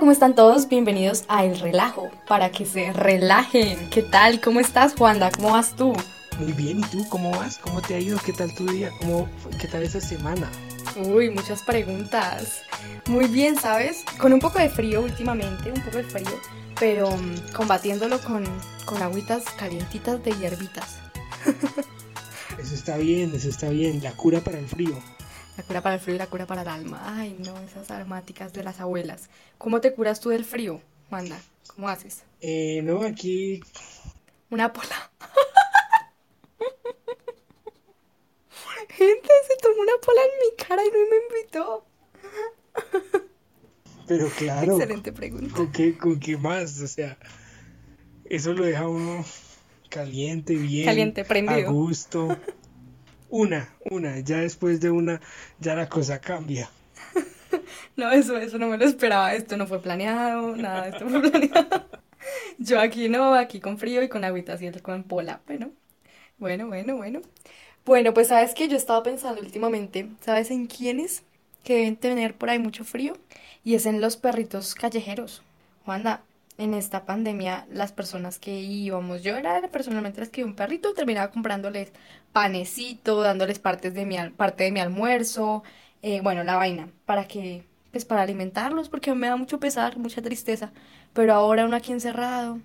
¿cómo están todos? Bienvenidos a El Relajo, para que se relajen. ¿Qué tal? ¿Cómo estás, Juanda? ¿Cómo vas tú? Muy bien, ¿y tú cómo vas? ¿Cómo te ha ido? ¿Qué tal tu día? ¿Cómo, ¿Qué tal esa semana? Uy, muchas preguntas. Muy bien, ¿sabes? Con un poco de frío últimamente, un poco de frío, pero mm, combatiéndolo con, con agüitas calientitas de hierbitas. Eso está bien, eso está bien. La cura para el frío. La cura para el frío y la cura para el alma. Ay, no, esas aromáticas de las abuelas. ¿Cómo te curas tú del frío, Wanda? ¿Cómo haces? Eh, no, aquí... Una pola. Gente, se tomó una pola en mi cara y no me invitó. Pero claro. Excelente pregunta. ¿Con qué, ¿Con qué más? O sea, eso lo deja uno caliente, bien. Caliente, prendido. A gusto. Una, una. Ya después de una, ya la cosa cambia. No, eso, eso no me lo esperaba. Esto no fue planeado, nada, esto fue planeado. Yo aquí no, aquí con frío y con agüita así con pola, pero bueno, bueno, bueno. Bueno, pues sabes que yo he estado pensando últimamente, ¿sabes en quiénes que deben tener por ahí mucho frío? Y es en los perritos callejeros. Juanda, en esta pandemia, las personas que íbamos, yo era personalmente las que un perrito, terminaba comprándoles panecito, dándoles partes de mi, parte de mi almuerzo, eh, bueno, la vaina, para que, pues para alimentarlos, porque me da mucho pesar, mucha tristeza. Pero ahora uno aquí encerrado.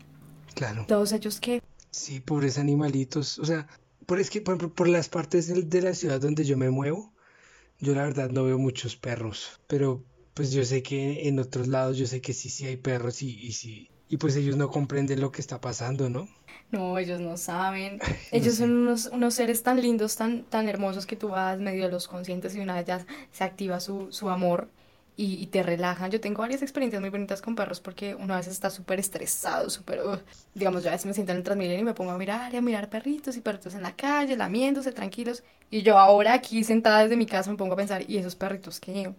Claro. Todos ellos que... Sí, pobres animalitos. O sea, por, es que por, por las partes de, de la ciudad donde yo me muevo, yo la verdad no veo muchos perros, pero pues yo sé que en otros lados yo sé que sí, sí hay perros y, y sí, y pues ellos no comprenden lo que está pasando, ¿no? No, ellos no saben. Ellos son unos, unos seres tan lindos, tan, tan hermosos que tú vas medio de los conscientes y una vez ya se activa su, su amor y, y te relajan. Yo tengo varias experiencias muy bonitas con perros porque uno a veces está súper estresado, súper... uh, digamos, yo a veces me siento en el Transmilenio y me pongo a mirar y a mirar perritos y perritos en la calle, lamiéndose, tranquilos. Y yo ahora aquí sentada desde mi casa me pongo a pensar, ¿y esos perritos qué?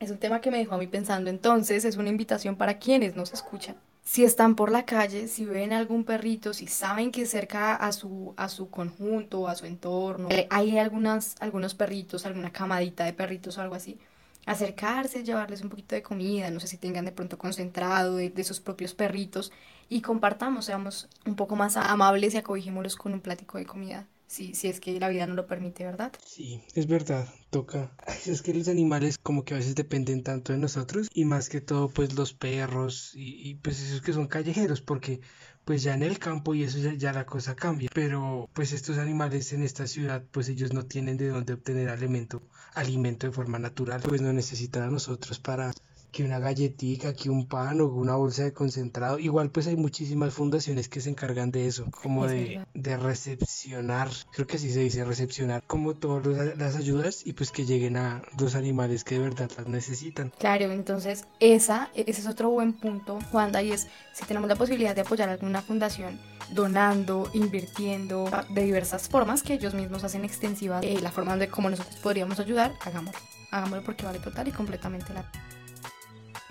Es un tema que me dejó a mí pensando. Entonces, es una invitación para quienes nos escuchan. Si están por la calle, si ven algún perrito, si saben que cerca a su, a su conjunto, a su entorno, eh, hay algunas, algunos perritos, alguna camadita de perritos o algo así, acercarse, llevarles un poquito de comida, no sé si tengan de pronto concentrado de, de sus propios perritos y compartamos, seamos un poco más amables y acogijémoslos con un plático de comida si, si es que la vida no lo permite, ¿verdad? Sí, es verdad, toca. Es que los animales como que a veces dependen tanto de nosotros y más que todo pues los perros y, y, pues esos que son callejeros porque pues ya en el campo y eso ya, ya la cosa cambia. Pero pues estos animales en esta ciudad pues ellos no tienen de dónde obtener alimento, alimento de forma natural, pues no necesitan a nosotros para que una galletica, que un pan o una bolsa de concentrado. Igual pues hay muchísimas fundaciones que se encargan de eso, como Es de, de recepcionar, creo que así se dice, recepcionar como todas las ayudas y pues que lleguen a los animales que de verdad las necesitan. Claro, entonces esa, ese es otro buen punto, Juanda, y es si tenemos la posibilidad de apoyar alguna fundación donando, invirtiendo de diversas formas que ellos mismos hacen extensivas, eh, la forma de cómo nosotros podríamos ayudar, hagámoslo. Hagámoslo porque vale total y completamente la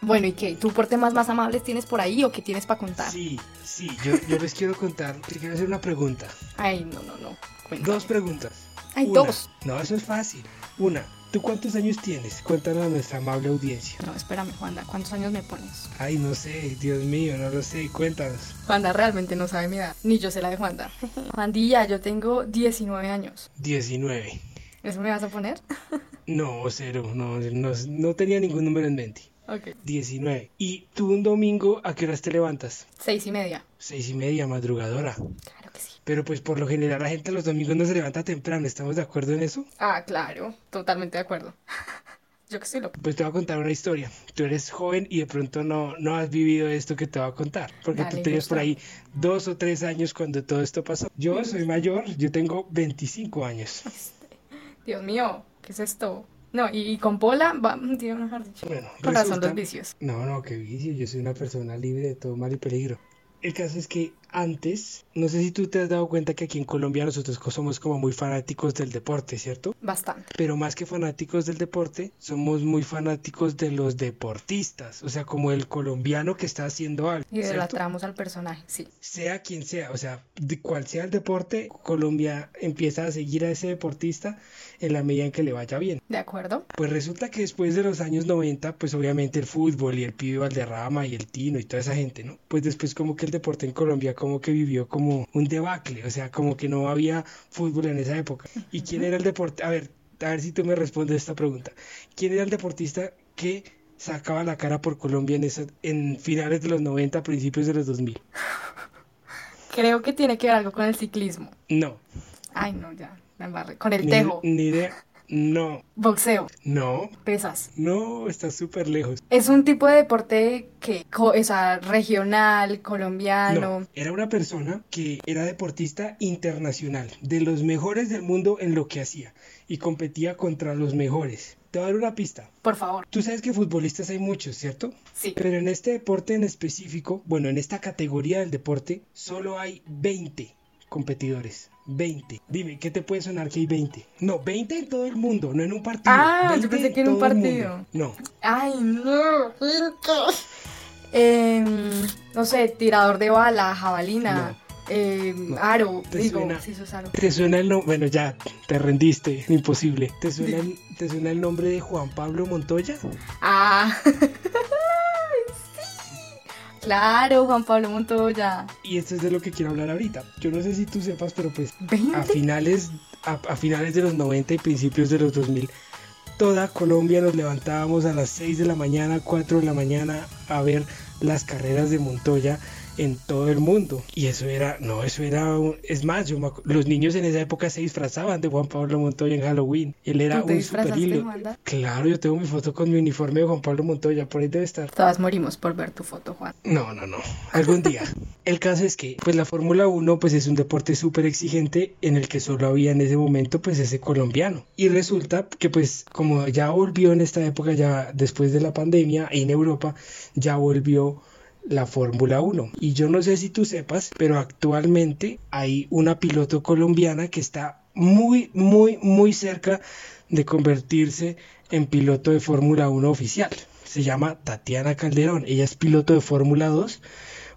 Bueno, ¿y qué? ¿Tú por temas más amables tienes por ahí o qué tienes para contar? Sí, sí, yo, yo les quiero contar, te quiero hacer una pregunta. Ay, no, no, no. Cuenta. Dos preguntas. Ay, Una. dos. No, eso es fácil. Una, ¿tú cuántos años tienes? Cuéntanos a nuestra amable audiencia. No, espérame, Juanda, ¿cuántos años me pones? Ay, no sé, Dios mío, no lo sé, cuéntanos. Juanda realmente no sabe mi edad, ni yo sé la de Juanda. Juandilla, yo tengo 19 años. 19. ¿Eso me vas a poner? No, cero, no, no, no tenía ningún número en mente. Ok. 19. ¿Y tú un domingo a qué horas te levantas? Seis y media. Seis y media, madrugadora. Claro que sí. Pero pues por lo general la gente los domingos no se levanta temprano, ¿estamos de acuerdo en eso? Ah, claro, totalmente de acuerdo. Yo que estoy loca. Pues te voy a contar una historia. Tú eres joven y de pronto no, no has vivido esto que te voy a contar. Porque Dale, tú tenías por ahí dos o tres años cuando todo esto pasó. Yo soy mayor, yo tengo 25 años. Dios mío, ¿qué es esto? No, y, y con Pola, va, tío, mejor dicho. Bueno, resulta- los vicios. No, no, qué vicio. Yo soy una persona libre de todo mal y peligro. El caso es que antes, no sé si tú te has dado cuenta que aquí en Colombia nosotros somos como muy fanáticos del deporte, ¿cierto? Bastante. Pero más que fanáticos del deporte, somos muy fanáticos de los deportistas, o sea, como el colombiano que está haciendo algo. Y idolatramos al personaje, sí. Sea quien sea, o sea, de cual sea el deporte, Colombia empieza a seguir a ese deportista en la medida en que le vaya bien. De acuerdo. Pues resulta que después de los años 90, pues obviamente el fútbol y el pibe Valderrama y el Tino y toda esa gente, ¿no? Pues después como que el deporte en Colombia como que vivió como un debacle, o sea, como que no había fútbol en esa época. ¿Y quién era el deporte? A ver, a ver si tú me respondes esta pregunta. ¿Quién era el deportista que sacaba la cara por Colombia en, en finales de los 90, principios de los 2000? Creo que tiene que ver algo con el ciclismo. No. Ay, no, ya, me embarré. Con el tejo. Ni idea. No. Boxeo. No. Pesas. No, está súper lejos. Es un tipo de deporte que, o sea, regional, colombiano. No, era una persona que era deportista internacional, de los mejores del mundo en lo que hacía, y competía contra los mejores. Te voy a dar una pista. Por favor. Tú sabes que futbolistas hay muchos, ¿cierto? Sí. Pero en este deporte en específico, bueno, en esta categoría del deporte, solo hay 20 competidores. 20. Dime, ¿qué te puede sonar que hay 20? No, 20 en todo el mundo, no en un partido. Ah, yo pensé que en un partido. No. Ay, no. Eh, no sé, tirador de bala, jabalina. Eh, aro, ¿Te digo, suena? sí, eso es aro. ¿Te suena el nombre? Bueno, ya, te rendiste, imposible. ¿Te suena, el, ¿Te suena el nombre de Juan Pablo Montoya? Ah. Claro, Juan Pablo Montoya. Y esto es de lo que quiero hablar ahorita. Yo no sé si tú sepas, pero pues ¿20? a finales, a, a finales de los 90 y principios de los 2000, toda Colombia nos levantábamos a las 6 de la mañana, 4 de la mañana a ver las carreras de Montoya en todo el mundo. Y eso era, no, eso era, un- es más, yo me acu- los niños en esa época se disfrazaban de Juan Pablo Montoya en Halloween. Él era ¿Tú te un superhilo. Claro, yo tengo mi foto con mi uniforme de Juan Pablo Montoya, por ahí debe estar. Todas morimos por ver tu foto, Juan. No, no, no. Algún día. El caso es que, pues la Fórmula 1, pues es un deporte súper exigente en el que solo había en ese momento, pues ese colombiano. Y resulta que, pues, como ya volvió en esta época, ya después de la pandemia, en Europa, ya volvió la Fórmula 1. Y yo no sé si tú sepas, pero actualmente hay una piloto colombiana que está muy, muy, muy cerca de convertirse en piloto de Fórmula 1 oficial. Se llama Tatiana Calderón. Ella es piloto de Fórmula 2.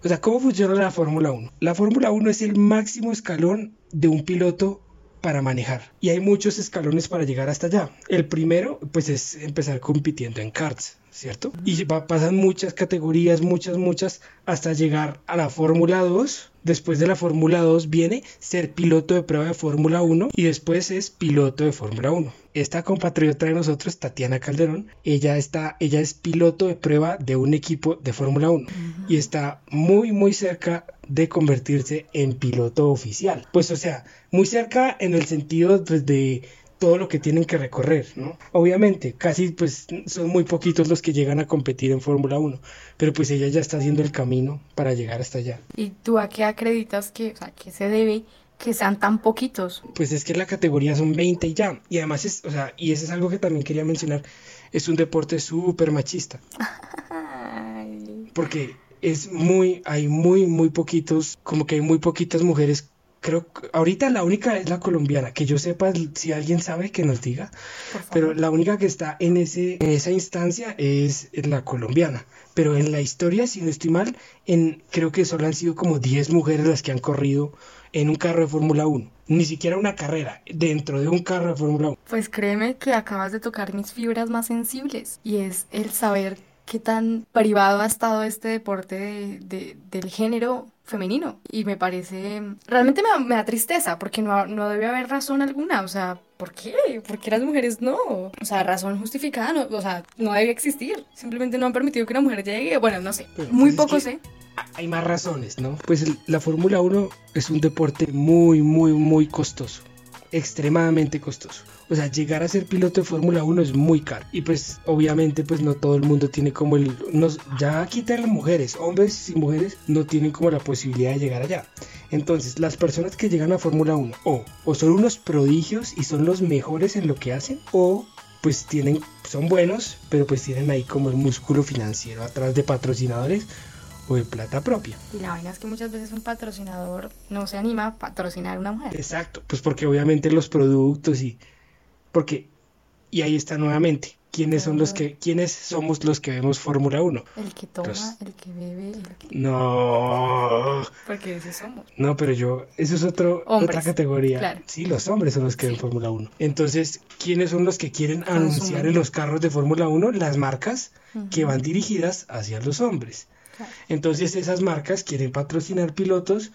O sea, ¿cómo funciona la Fórmula 1? La Fórmula 1 es el máximo escalón de un piloto para manejar. Y hay muchos escalones para llegar hasta allá. El primero, pues es empezar compitiendo en karts, ¿cierto? Y va, pasan muchas categorías, muchas, muchas, hasta llegar a la Fórmula 2. Después de la Fórmula 2 viene ser piloto de prueba de Fórmula 1 y después es piloto de Fórmula 1. Esta compatriota de nosotros, Tatiana Calderón, ella está, ella es piloto de prueba de un equipo de Fórmula 1 y está muy, muy cerca de convertirse en piloto oficial. Pues, o sea, muy cerca en el sentido pues, de todo lo que tienen que recorrer, ¿no? Obviamente, casi pues son muy poquitos los que llegan a competir en Fórmula 1, pero pues ella ya está haciendo el camino para llegar hasta allá. ¿Y tú a qué acreditas que, o sea, que se debe que sean tan poquitos? Pues es que la categoría son 20 y ya. Y además es, o sea, y eso es algo que también quería mencionar, es un deporte súper machista, porque es muy, hay muy, muy poquitos, como que hay muy poquitas mujeres. Creo que ahorita la única es la colombiana, que yo sepa, si alguien sabe que nos diga, pero la única que está en, ese, en esa instancia es la colombiana. Pero en la historia, si no estoy mal, en, creo que solo han sido como 10 mujeres las que han corrido en un carro de Fórmula 1. Ni siquiera una carrera, dentro de un carro de Fórmula 1. Pues créeme que acabas de tocar mis fibras más sensibles y es el saber qué tan privado ha estado este deporte de- de- del género femenino y me parece realmente me da, me da tristeza porque no, no debe haber razón alguna, o sea, ¿por qué? ¿Por qué las mujeres no? O sea, razón justificada, no, o sea, no debe existir, simplemente no han permitido que una mujer llegue, bueno, no sé, Pero, muy pues, es poco que- sé. Hay más razones, ¿no? Pues el- la Fórmula 1 es un deporte muy, muy, muy costoso. Extremadamente costoso. O sea, llegar a ser piloto de Fórmula 1 es muy caro. Y pues, obviamente, pues no todo el mundo tiene como el... Nos, ya quitan las mujeres, hombres y mujeres no tienen como la posibilidad de llegar allá. Entonces, las personas que llegan a Fórmula 1 o, o son unos prodigios y son los mejores en lo que hacen, o pues tienen, son buenos, pero pues tienen ahí como el músculo financiero atrás de patrocinadores o de plata propia. Y la vaina es que muchas veces un patrocinador no se anima a patrocinar a una mujer. Exacto, pues porque obviamente los productos y porque y ahí está nuevamente. ¿Quiénes son los que quiénes somos los que vemos Fórmula 1? El que toma, el que bebe, el que No. Porque ese somos. No, pero yo eso es otro otra categoría. Claro. Sí, los hombres son los que ven Fórmula 1. Entonces, ¿quiénes son los que quieren anunciar en los carros de Fórmula 1? Las marcas que van dirigidas hacia los hombres. Entonces, esas marcas quieren patrocinar pilotos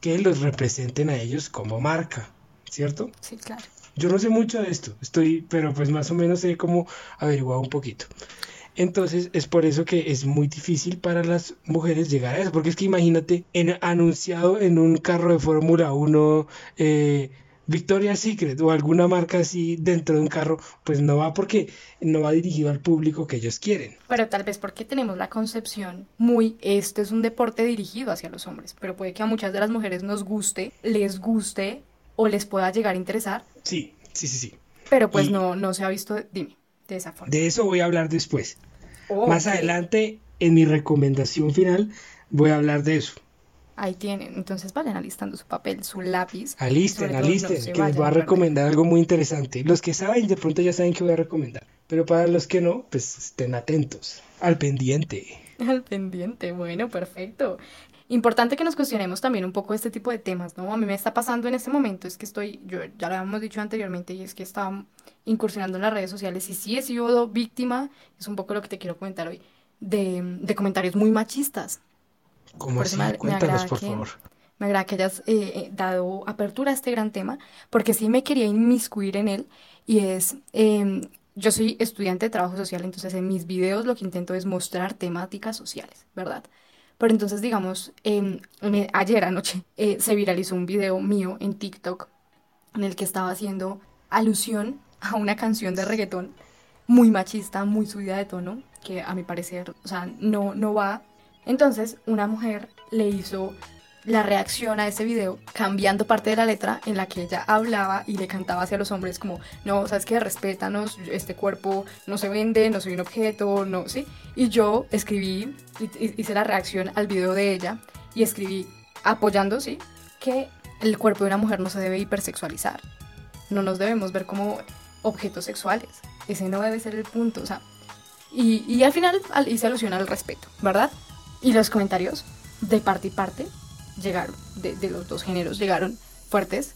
que los representen a ellos como marca, ¿cierto? Sí, claro. Yo no sé mucho de esto, estoy, pero pues más o menos he como averiguado un poquito. Entonces es por eso que es muy difícil para las mujeres llegar a eso, porque es que imagínate, en, anunciado en un carro de Fórmula 1, eh, Victoria's Secret o alguna marca así dentro de un carro, pues no va porque no va dirigido al público que ellos quieren. Pero tal vez porque tenemos la concepción muy, esto es un deporte dirigido hacia los hombres, pero puede que a muchas de las mujeres nos guste, les guste o les pueda llegar a interesar. Sí, sí, sí, sí. Pero pues no, no se ha visto, dime, de esa forma. De eso voy a hablar después. Más adelante, en mi recomendación final, voy a hablar de eso. Ahí tienen, entonces vayan alistando su papel, su lápiz. Alisten, alisten, que les voy a recomendar algo muy interesante. Los que saben, de pronto ya saben que voy a recomendar. Pero para los que no, pues estén atentos, al pendiente. Al pendiente, bueno, perfecto. Importante que nos cuestionemos también un poco este tipo de temas, ¿no? A mí me está pasando en este momento, es que estoy, yo ya lo habíamos dicho anteriormente, y es que estaba incursionando en las redes sociales y sí he sido víctima, es un poco lo que te quiero comentar hoy, de, de comentarios muy machistas. ¿Cómo así? Cuéntanos, por favor. Me agrada que hayas eh, eh, dado apertura a este gran tema, porque sí me quería inmiscuir en él, y es, em, yo soy estudiante de trabajo social, entonces en mis videos lo que intento es mostrar temáticas sociales, ¿verdad? Pero entonces, digamos, ayer anoche eh, se viralizó un video mío en TikTok en el que estaba haciendo alusión a una canción de reggaetón muy machista, muy subida de tono, que a mi parecer, o sea, no, no va. Entonces, una mujer le hizo la reacción a ese video cambiando parte de la letra en la que ella hablaba y le cantaba hacia los hombres como, no, sabes que respétanos, este cuerpo no se vende, no soy un objeto, no, sí. Y yo escribí, hice la reacción al video de ella y escribí apoyando, sí, que el cuerpo de una mujer no se debe hipersexualizar. No nos debemos ver como objetos sexuales. Ese no debe ser el punto, o sea. Y, y al final hice alusión al respeto, ¿verdad? Y los comentarios de parte y parte llegaron, de, los dos géneros, llegaron fuertes.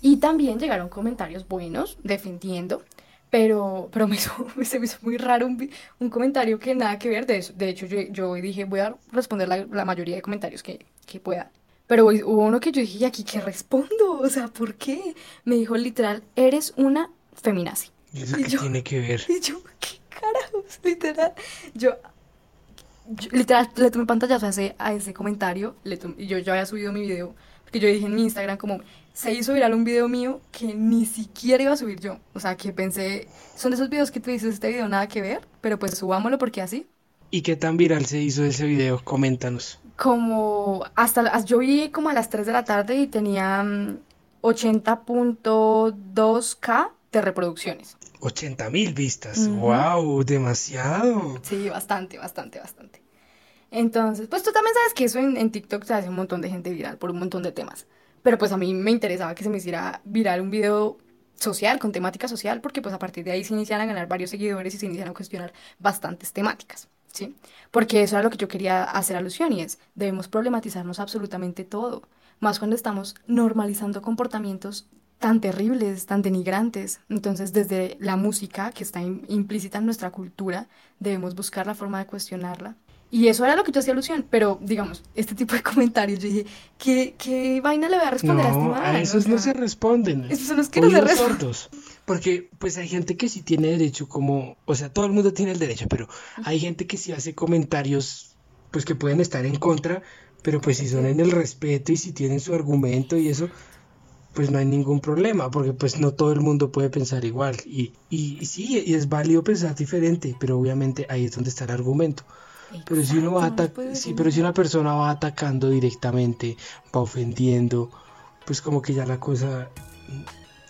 Y también llegaron comentarios buenos, defendiendo, pero, pero me, hizo, se me hizo muy raro un, un, comentario que nada que ver de eso. De hecho, yo, yo dije, voy a responder la, la mayoría de comentarios que, que, pueda. Pero hubo uno que yo dije, ¿y aquí qué respondo? O sea, ¿por qué? Me dijo literal, eres una feminazi. ¿Y eso qué tiene que ver? Y yo, ¿qué carajos? Literal. Yo, literal, le tomé pantallazo a ese, a ese comentario. Le y yo ya había subido mi video. Porque yo dije en mi Instagram como, se hizo viral un video mío que ni siquiera iba a subir yo. O sea, que pensé, son de esos videos que tú dices, este video nada que ver, pero pues subámoslo porque así. ¿Y qué tan viral se hizo ese video? Coméntanos. Como hasta, yo vi como a las 3 de la tarde y tenía 80.2k mm, de reproducciones. 80 mil vistas. ¡Wow! Demasiado. Sí, bastante, bastante, bastante. Entonces, pues tú también sabes que eso en, TikTok se hace un montón de gente viral por un montón de temas. Pero pues a mí me interesaba que se me hiciera viral un video social, con temática social, porque pues a partir de ahí se iniciaran a ganar varios seguidores y se iniciaran a cuestionar bastantes temáticas, ¿sí? Porque eso era lo que yo quería hacer alusión y es, debemos problematizarnos absolutamente todo, más cuando estamos normalizando comportamientos tan terribles, tan denigrantes. Entonces, desde la música, que está implícita en nuestra cultura, debemos buscar la forma de cuestionarla. Y eso era lo que yo hacía alusión, pero digamos, este tipo de comentarios, yo dije, ¿qué, qué vaina le voy a responder a este man? a esos no se responden. Esos son los que no se responden. Porque pues hay gente que sí tiene derecho como, o sea, todo el mundo tiene el derecho, pero hay gente que sí hace comentarios pues que pueden estar en contra, pero pues si son en el respeto y si tienen su argumento y eso, pues no hay ningún problema, porque pues no todo el mundo puede pensar igual. Y, y, sí, y es válido pensar diferente, pero obviamente ahí es donde está el argumento. Pero si uno va sí, pero si una persona va atacando directamente, va ofendiendo, pues como que ya la cosa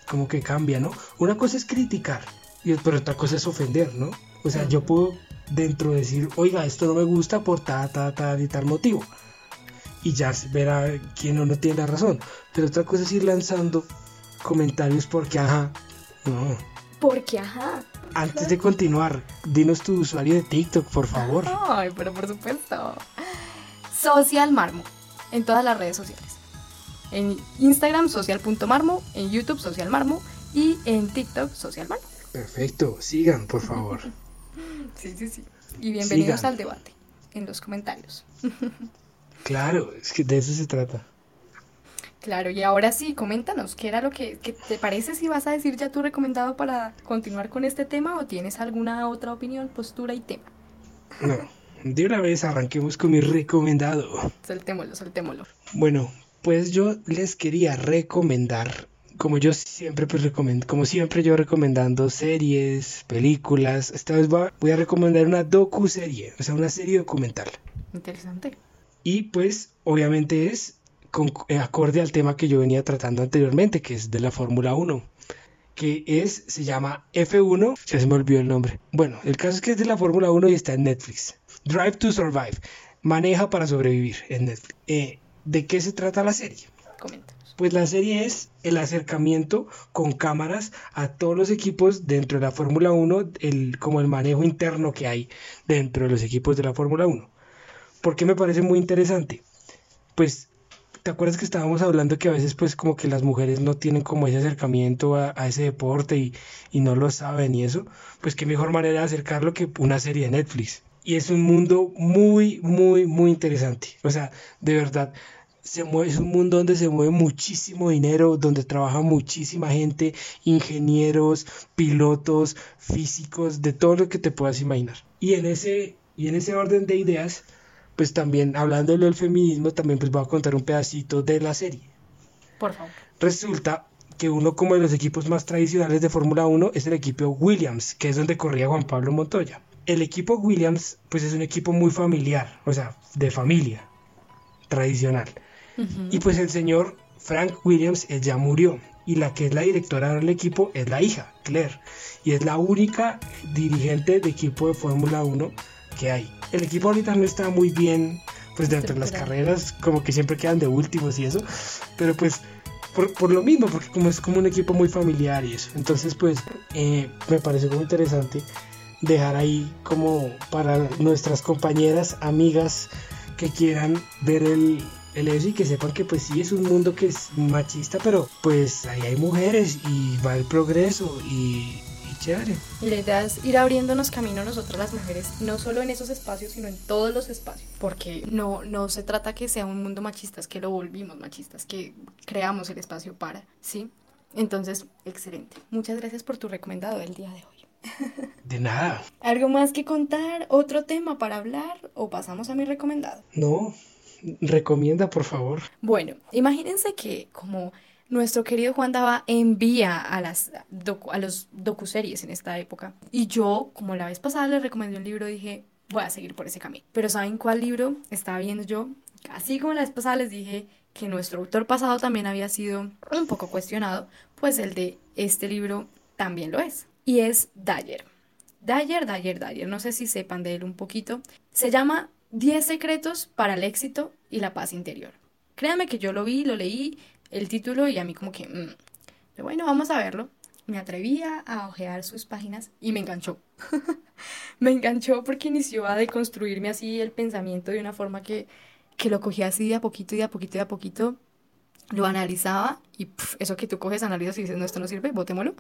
como que cambia, ¿no? Una cosa es criticar, y, pero otra cosa es ofender, ¿no? O sea, yo puedo dentro de decir, oiga, esto no me gusta por ta, ta, ta y tal motivo. Y ya verá quién o no tiene la razón. Pero otra cosa es ir lanzando comentarios porque, ajá, no. Porque, ajá. Antes de continuar, dinos tu usuario de TikTok, por favor. Ay, pero por supuesto. Social Marmo, en todas las redes sociales. En Instagram, social.marmo, en YouTube, social marmo, y en TikTok, social marmo. Perfecto, sigan, por favor. sí, sí, sí. Y bienvenidos al debate en los comentarios. claro, es que de eso se trata. Claro, y ahora sí, coméntanos, ¿qué era lo que, te parece si vas a decir ya tu recomendado para continuar con este tema o tienes alguna otra opinión, postura y tema? No, de una vez arranquemos con mi recomendado. Soltémoslo, soltémoslo. Bueno, pues yo les quería recomendar, como yo siempre pues recomiendo, como siempre yo recomendando series, películas, esta vez voy a recomendar una docu-serie, o sea, una serie documental. Interesante. Y pues obviamente es con, eh, acorde al tema que yo venía tratando anteriormente, que es de la Fórmula 1 que es, se llama F1, ya se me olvidó el nombre. Bueno, el caso es que es de la Fórmula 1 y está en Netflix. Drive to Survive, maneja para sobrevivir en Netflix. Eh, ¿De qué se trata la serie? Pues la serie es el acercamiento con cámaras a todos los equipos dentro de la Fórmula 1, el, como el manejo interno que hay dentro de los equipos de la Fórmula 1. ¿Por qué me parece muy interesante? Pues ¿Te acuerdas que estábamos hablando que a veces pues como que las mujeres no tienen como ese acercamiento a, ese deporte y, y, no lo saben y eso? Pues qué mejor manera de acercarlo que una serie de Netflix. Y es un mundo muy, muy, muy interesante. O sea, de verdad, se mueve, es un mundo donde se mueve muchísimo dinero, donde trabaja muchísima gente, ingenieros, pilotos, físicos, de todo lo que te puedas imaginar. Y en ese, y en ese orden de ideas, pues también hablando del feminismo, también pues voy a contar un pedacito de la serie. Por favor. Resulta que uno como de los equipos más tradicionales de Fórmula 1 es el equipo Williams, que es donde corría Juan Pablo Montoya. El equipo Williams pues es un equipo muy familiar, o sea, de familia, tradicional. Y pues el señor Frank Williams él ya murió y la que es la directora del equipo es la hija, Claire, y es la única dirigente de equipo de Fórmula 1 que hay. El equipo ahorita no está muy bien, pues dentro de las carreras, como que siempre quedan de últimos y eso, pero pues por, lo mismo, porque como es como un equipo muy familiar y eso. Entonces, pues eh, me parece muy interesante dejar ahí como para nuestras compañeras, amigas que quieran ver el, el eso y que sepan que pues sí es un mundo que es machista, pero pues ahí hay mujeres y va el progreso y, y la idea es ir abriéndonos camino nosotras las mujeres, no solo en esos espacios, sino en todos los espacios. Porque no, no se trata que sea un mundo machista, es que lo volvimos machistas, que creamos el espacio para, ¿sí? Entonces, excelente. Muchas gracias por tu recomendado del día de hoy. De nada. ¿Algo más que contar? ¿Otro tema para hablar? ¿O pasamos a mi recomendado? No, recomienda por favor. Bueno, imagínense que como nuestro querido Juan Daba envía a, las a los docuseries en esta época. Y yo, como la vez pasada le recomendé un libro, dije, voy a seguir por ese camino. Pero ¿saben cuál libro estaba viendo yo? Así como la vez pasada les dije que nuestro autor pasado también había sido un poco cuestionado, pues el de este libro también lo es. Y es Dyer. Dyer, Dyer, Dyer. No sé si sepan de él un poquito. Se llama 10 secretos para el éxito y la paz interior. Créanme que yo lo vi, lo leí el título y a mí como que, mm, bueno, vamos a verlo. Me atrevía a ojear sus páginas y me enganchó. me enganchó porque inició a deconstruirme así el pensamiento de una forma que, que lo cogía así de a poquito y de a poquito y de a poquito. Lo analizaba y eso que tú coges, analizas y dices, no, esto no sirve, botémoslo.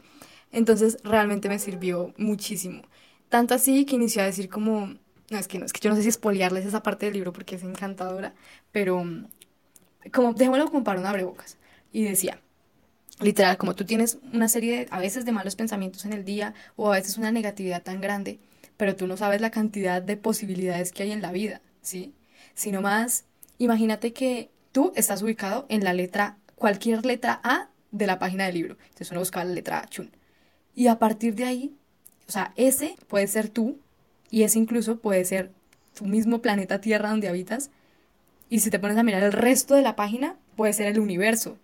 Entonces realmente me sirvió muchísimo. Tanto así que inició a decir como, no, es que no, es que yo no sé si espoliarles esa parte del libro porque es encantadora, pero como, dejémoslo como para un abrebocas y decía, literal, como tú tienes una serie a veces de malos pensamientos en el día o a veces una negatividad tan grande, pero tú no sabes la cantidad de posibilidades que hay en la vida, ¿sí? Sino más, imagínate que tú estás ubicado en la letra, cualquier letra A de la página del libro. Entonces uno busca la letra A, chun. Y a partir de ahí, o sea, ese puede ser tú y ese incluso puede ser tu mismo planeta Tierra donde habitas. Y si te pones a mirar el resto de la página, puede ser el universo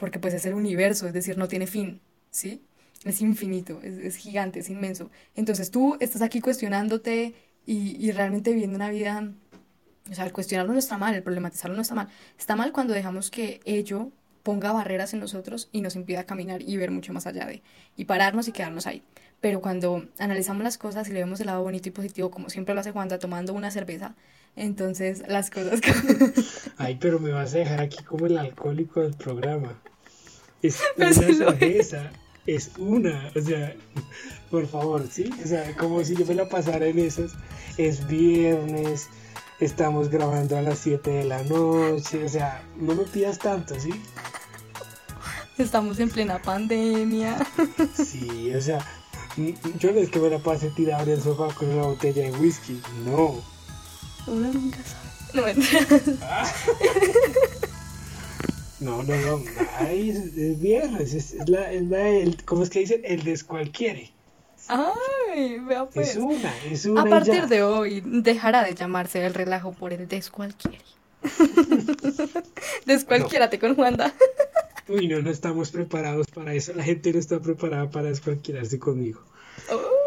porque pues es el universo, es decir, no tiene fin, ¿sí? Es infinito, es, gigante, es inmenso. Entonces tú estás aquí cuestionándote y, y realmente viviendo una vida, o sea, el cuestionarlo no está mal, el problematizarlo no está mal. Está mal cuando dejamos que ello ponga barreras en nosotros y nos impida caminar y ver mucho más allá de, y pararnos y quedarnos ahí. Pero cuando analizamos las cosas y le vemos el lado bonito y positivo, como siempre lo hace Juanda, tomando una cerveza, entonces las cosas... Ay, pero me vas a dejar aquí como el alcohólico del programa. Es una cerveza, es una, o sea, por favor, ¿sí? O sea, como si yo me la pasara en esas, es viernes, estamos grabando a las 7 de la noche, o sea, no me pidas tanto, ¿sí? Estamos en plena pandemia. Sí, o sea, yo no es que me la pase tirada en el sofá con una botella de whisky, no. Uno nunca sabe. No, no, no, no, Ay, es, viernes, es, la, es la, el, ¿cómo es que dicen? El descualquiere. Ay, vea pues. Es una, es una. A partir de hoy dejará de llamarse el relajo por el descualquiere. Descualquiérate con Juanda. Uy, no, no estamos preparados para eso. La gente no está preparada para descualquierarse conmigo. Oh.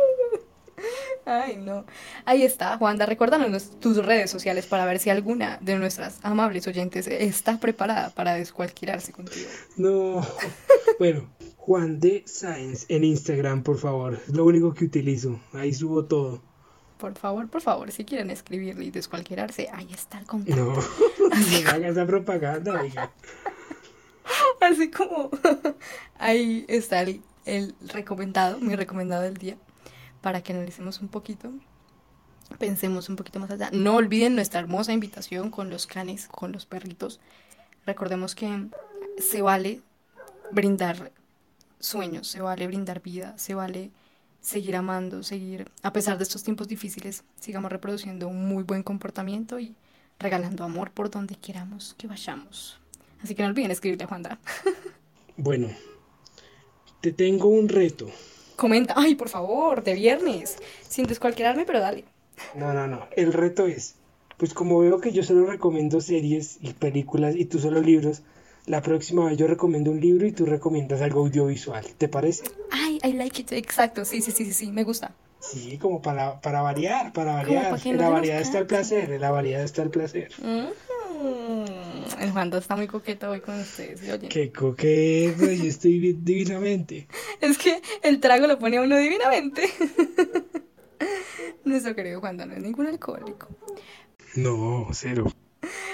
Ay, no. Ahí está, Juanda. Recuérdanos tus redes sociales para ver si alguna de nuestras amables oyentes está preparada para descualquierarse contigo. No. Bueno, Juan de Science en Instagram, por favor. Es lo único que utilizo. Ahí subo todo. Por favor, por favor, si quieren escribirle y descualquierarse, ahí está el contacto. No, no hagas esa propaganda, oiga. Así como ahí está el, el recomendado, mi recomendado del día, para que analicemos un poquito, pensemos un poquito más allá. No olviden nuestra hermosa invitación con los canes, con los perritos. Recordemos que se vale brindar sueños, se vale brindar vida, se vale seguir amando, seguir, a pesar de estos tiempos difíciles, sigamos reproduciendo un muy buen comportamiento y regalando amor por donde queramos que vayamos. Así que no olviden escribirle a Juanda. Bueno, te tengo un reto. Comenta, ay, por favor, de viernes, sin descualquierarme, pero dale. No, no, no, el reto es, pues como veo que yo solo recomiendo series y películas y tú solo libros, la próxima vez yo recomiendo un libro y tú recomiendas algo audiovisual, ¿te parece? Ay, I like it, exacto, sí, sí, sí, sí, sí, me gusta. Sí, como para, para variar, para variar. en la variedad está el placer, en la variedad está el placer. Mm. El Juan está muy coqueto hoy con ustedes. Qué coqueto, yo estoy divinamente. es que el trago lo pone a uno divinamente. Nuestro querido Juan no es ningún alcohólico. No, cero.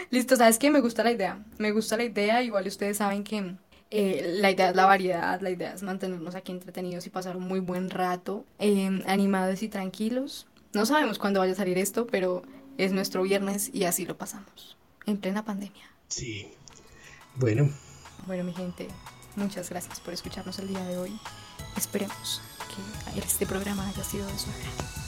Listo, ¿sabes qué? Me gusta la idea. Me gusta la idea. Igual ustedes saben que eh, la idea es la variedad, la idea es mantenernos aquí entretenidos y pasar un muy buen rato, eh, animados y tranquilos. No sabemos cuándo vaya a salir esto, pero es nuestro viernes y así lo pasamos en plena pandemia. Sí. Bueno. Bueno, mi gente, muchas gracias por escucharnos el día de hoy. Esperemos que este programa haya sido de su agrado.